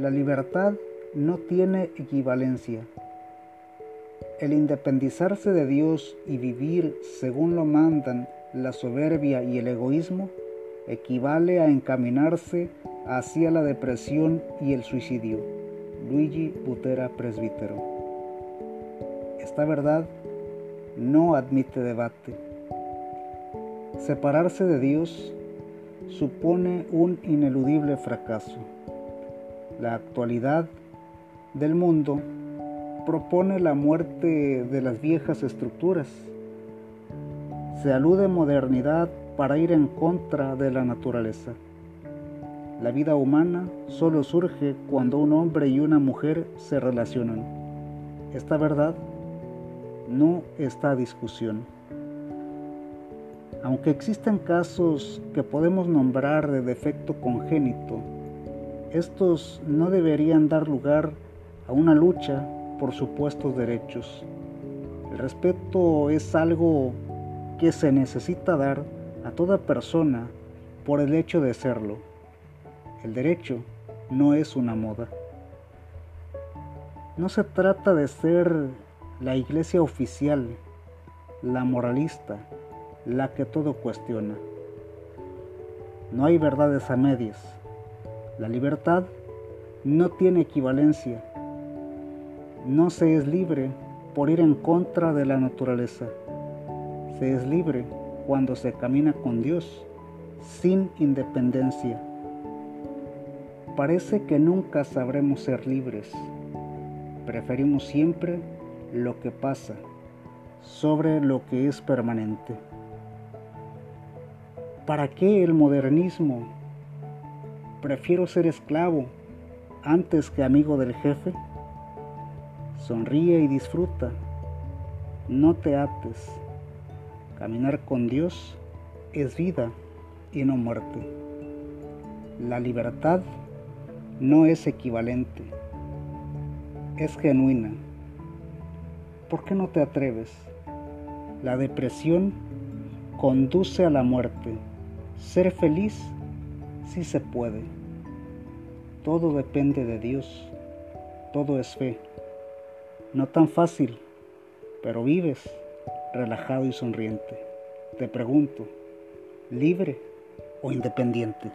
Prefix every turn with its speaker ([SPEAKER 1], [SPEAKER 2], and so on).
[SPEAKER 1] La libertad no tiene equivalencia. El independizarse de Dios y vivir según lo mandan la soberbia y el egoísmo equivale a encaminarse hacia la depresión y el suicidio. Luigi Butera, presbítero. Esta verdad no admite debate. Separarse de Dios supone un ineludible fracaso. La actualidad del mundo propone la muerte de las viejas estructuras. Se alude modernidad para ir en contra de la naturaleza. La vida humana solo surge cuando un hombre y una mujer se relacionan. Esta verdad no está a discusión. Aunque existen casos que podemos nombrar de defecto congénito, estos no deberían dar lugar a una lucha por supuestos derechos. El respeto es algo que se necesita dar a toda persona por el hecho de serlo. El derecho no es una moda. No se trata de ser la iglesia oficial, la moralista, la que todo cuestiona. No hay verdades a medias. La libertad no tiene equivalencia. No se es libre por ir en contra de la naturaleza. Se es libre cuando se camina con Dios, sin independencia. Parece que nunca sabremos ser libres. Preferimos siempre lo que pasa sobre lo que es permanente. ¿Para qué el modernismo? Prefiero ser esclavo antes que amigo del jefe. Sonríe y disfruta. No te ates. Caminar con Dios es vida y no muerte. La libertad no es equivalente, es genuina. ¿Por qué no te atreves? La depresión conduce a la muerte. Ser feliz sí se puede. Todo depende de Dios. Todo es fe. No tan fácil, pero vives relajado y sonriente. Te pregunto, ¿libre o independiente?